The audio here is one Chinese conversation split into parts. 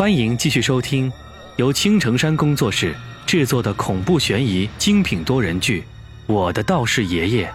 欢迎继续收听由青城山工作室制作的恐怖悬疑精品多人剧《我的道士爷爷》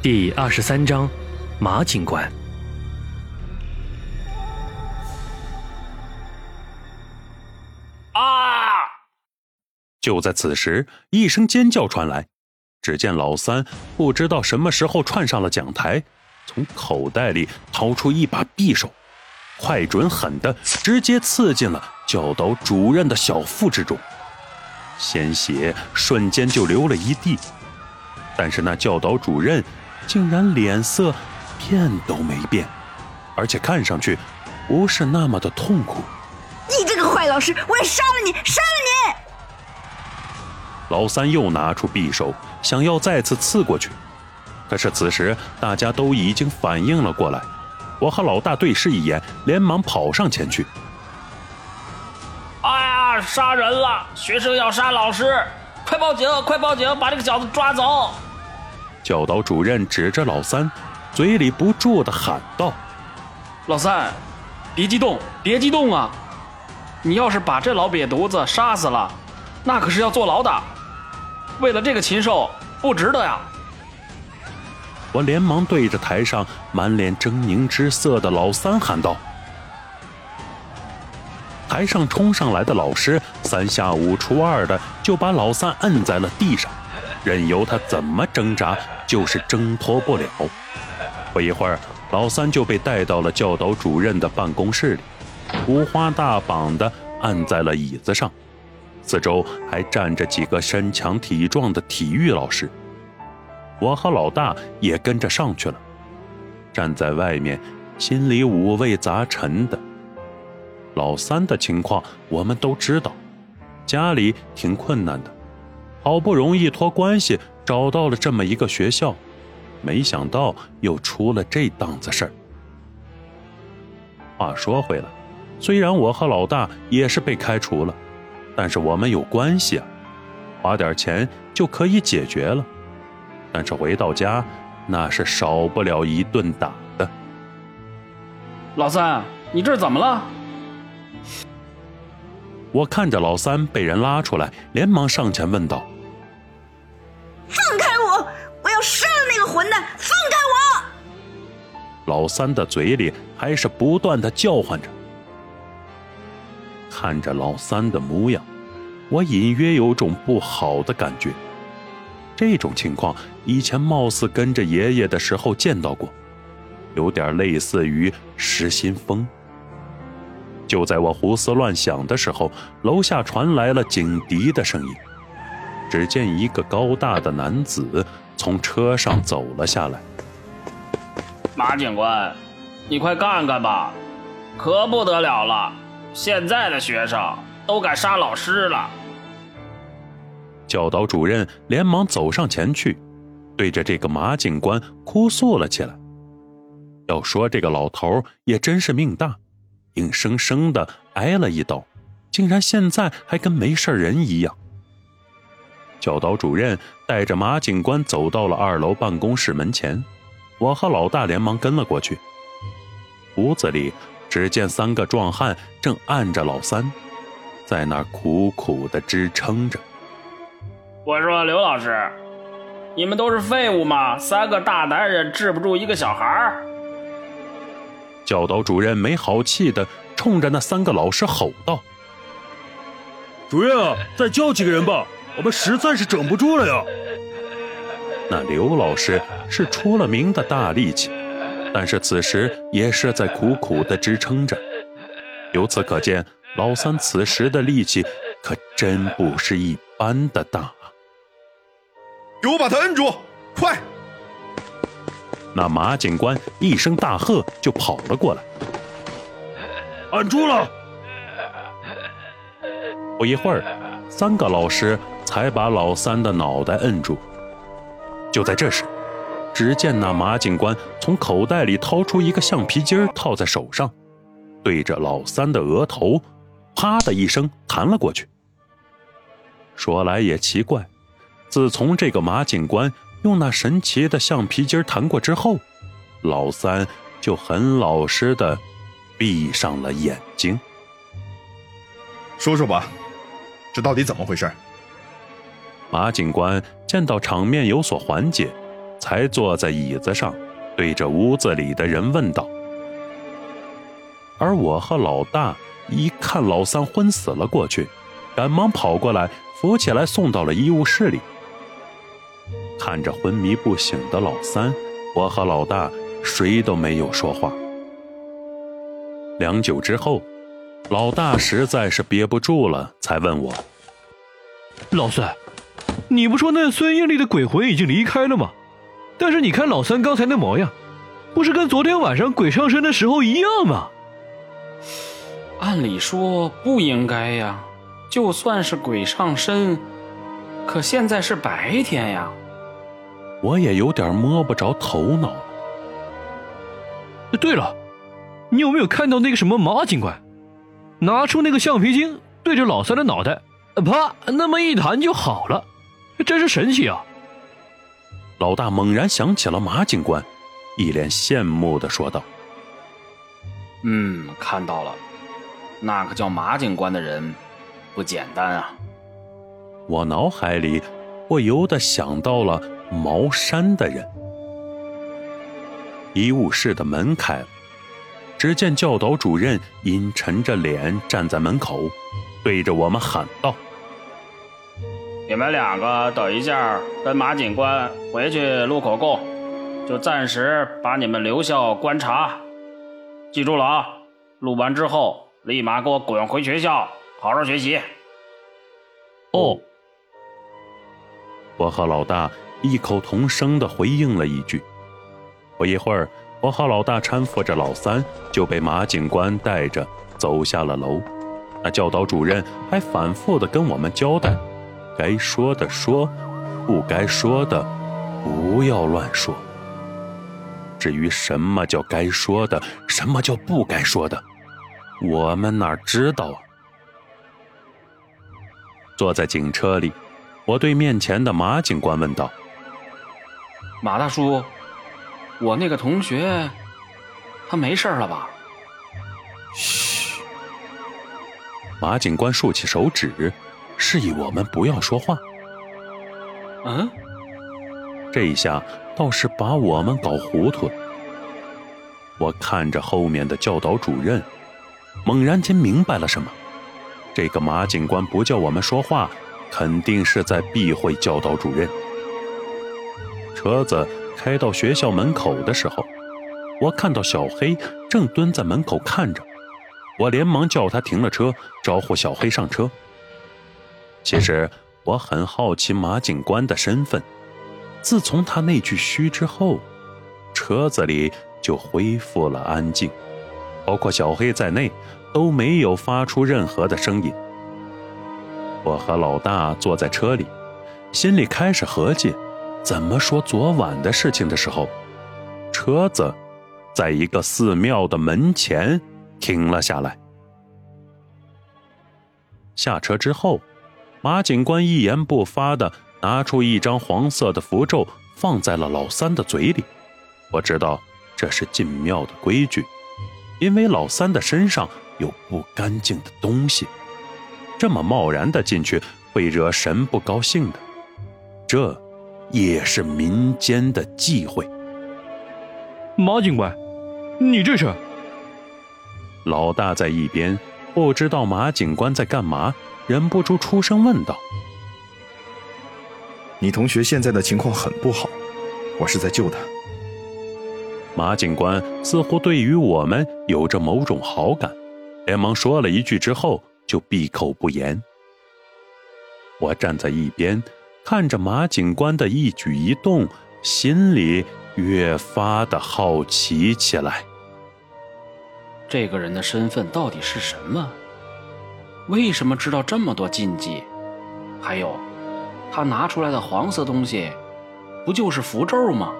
第二十三章：马警官。啊！就在此时，一声尖叫传来，只见老三不知道什么时候窜上了讲台，从口袋里掏出一把匕首，快准狠的直接刺进了教导主任的小腹之中，鲜血瞬间就流了一地。但是那教导主任竟然脸色变都没变，而且看上去不是那么的痛苦。你这个坏老师，我要杀了你，杀了你！老三又拿出匕首，想要再次刺过去，可是此时大家都已经反应了过来，我和老大对视一眼，连忙跑上前去。哎呀，杀人了！学生要杀老师，快报警！快报警！把这个小子抓走！教导主任指着老三，嘴里不住的喊道：“老三，别激动，别激动啊！你要是把这老瘪犊子杀死了，那可是要坐牢的。为了这个禽兽，不值得呀！”我连忙对着台上满脸狰狞之色的老三喊道：“台上冲上来的老师三下五除二的就把老三摁在了地上，任由他怎么挣扎，就是挣脱不了。不一会儿，老三就被带到了教导主任的办公室里，五花大绑的按在了椅子上，四周还站着几个身强体壮的体育老师。我和老大也跟着上去了，站在外面，心里五味杂陈的。老三的情况我们都知道，家里挺困难的，好不容易托关系找到了这么一个学校，没想到又出了这档子事儿。话说回来，虽然我和老大也是被开除了，但是我们有关系啊，花点钱就可以解决了。但是回到家，那是少不了一顿打的。老三，你这是怎么了？我看着老三被人拉出来，连忙上前问道：“放开我！我要杀了那个混蛋！放开我！”老三的嘴里还是不断的叫唤着。看着老三的模样，我隐约有种不好的感觉。这种情况以前貌似跟着爷爷的时候见到过，有点类似于失心疯。就在我胡思乱想的时候，楼下传来了警笛的声音。只见一个高大的男子从车上走了下来。马警官，你快看看吧，可不得了了！现在的学生都敢杀老师了。教导主任连忙走上前去，对着这个马警官哭诉了起来。要说这个老头也真是命大。硬生生的挨了一刀，竟然现在还跟没事人一样。教导主任带着马警官走到了二楼办公室门前，我和老大连忙跟了过去。屋子里只见三个壮汉正按着老三，在那儿苦苦的支撑着。我说刘老师，你们都是废物吗？三个大男人治不住一个小孩儿。教导主任没好气的冲着那三个老师吼道：“主任啊，再叫几个人吧，我们实在是整不住了呀！”那刘老师是出了名的大力气，但是此时也是在苦苦的支撑着。由此可见，老三此时的力气可真不是一般的大。给我把他摁住，快！那马警官一声大喝，就跑了过来，按住了。不一会儿，三个老师才把老三的脑袋摁住。就在这时，只见那马警官从口袋里掏出一个橡皮筋套在手上，对着老三的额头，啪的一声弹了过去。说来也奇怪，自从这个马警官。用那神奇的橡皮筋弹过之后，老三就很老实的闭上了眼睛。说说吧，这到底怎么回事？马警官见到场面有所缓解，才坐在椅子上，对着屋子里的人问道。而我和老大一看老三昏死了过去，赶忙跑过来扶起来送到了医务室里。看着昏迷不醒的老三，我和老大谁都没有说话。良久之后，老大实在是憋不住了，才问我：“老三，你不说那孙英丽的鬼魂已经离开了吗？但是你看老三刚才那模样，不是跟昨天晚上鬼上身的时候一样吗？”按理说不应该呀，就算是鬼上身，可现在是白天呀。我也有点摸不着头脑了。对了，你有没有看到那个什么马警官，拿出那个橡皮筋对着老三的脑袋，啪，那么一弹就好了，真是神奇啊！老大猛然想起了马警官，一脸羡慕的说道：“嗯，看到了，那个叫马警官的人不简单啊。”我脑海里不由得想到了。茅山的人，医务室的门开了，只见教导主任阴沉着脸站在门口，对着我们喊道：“你们两个等一下，跟马警官回去录口供，就暂时把你们留校观察。记住了啊，录完之后立马给我滚回学校，好好学习。”哦，我和老大。异口同声地回应了一句。不一会儿，我和老大搀扶着老三，就被马警官带着走下了楼。那教导主任还反复地跟我们交代：该说的说，不该说的不要乱说。至于什么叫该说的，什么叫不该说的，我们哪知道啊？坐在警车里，我对面前的马警官问道。马大叔，我那个同学，他没事了吧？嘘。马警官竖起手指，示意我们不要说话。嗯，这一下倒是把我们搞糊涂了。我看着后面的教导主任，猛然间明白了什么。这个马警官不叫我们说话，肯定是在避讳教导主任。车子开到学校门口的时候，我看到小黑正蹲在门口看着，我连忙叫他停了车，招呼小黑上车。其实我很好奇马警官的身份。自从他那句嘘之后，车子里就恢复了安静，包括小黑在内都没有发出任何的声音。我和老大坐在车里，心里开始合计。怎么说昨晚的事情的时候，车子在一个寺庙的门前停了下来。下车之后，马警官一言不发的拿出一张黄色的符咒，放在了老三的嘴里。我知道这是进庙的规矩，因为老三的身上有不干净的东西，这么贸然的进去会惹神不高兴的。这。也是民间的忌讳。马警官，你这是？老大在一边不知道马警官在干嘛，忍不住出声问道：“你同学现在的情况很不好，我是在救他。”马警官似乎对于我们有着某种好感，连忙说了一句之后就闭口不言。我站在一边。看着马警官的一举一动，心里越发的好奇起来。这个人的身份到底是什么？为什么知道这么多禁忌？还有，他拿出来的黄色东西，不就是符咒吗？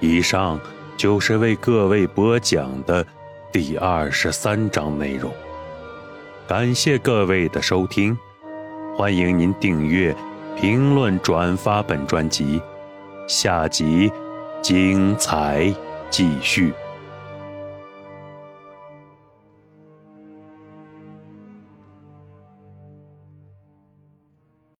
以上就是为各位播讲的第二十三章内容。感谢各位的收听，欢迎您订阅、评论、转发本专辑，下集精彩继续。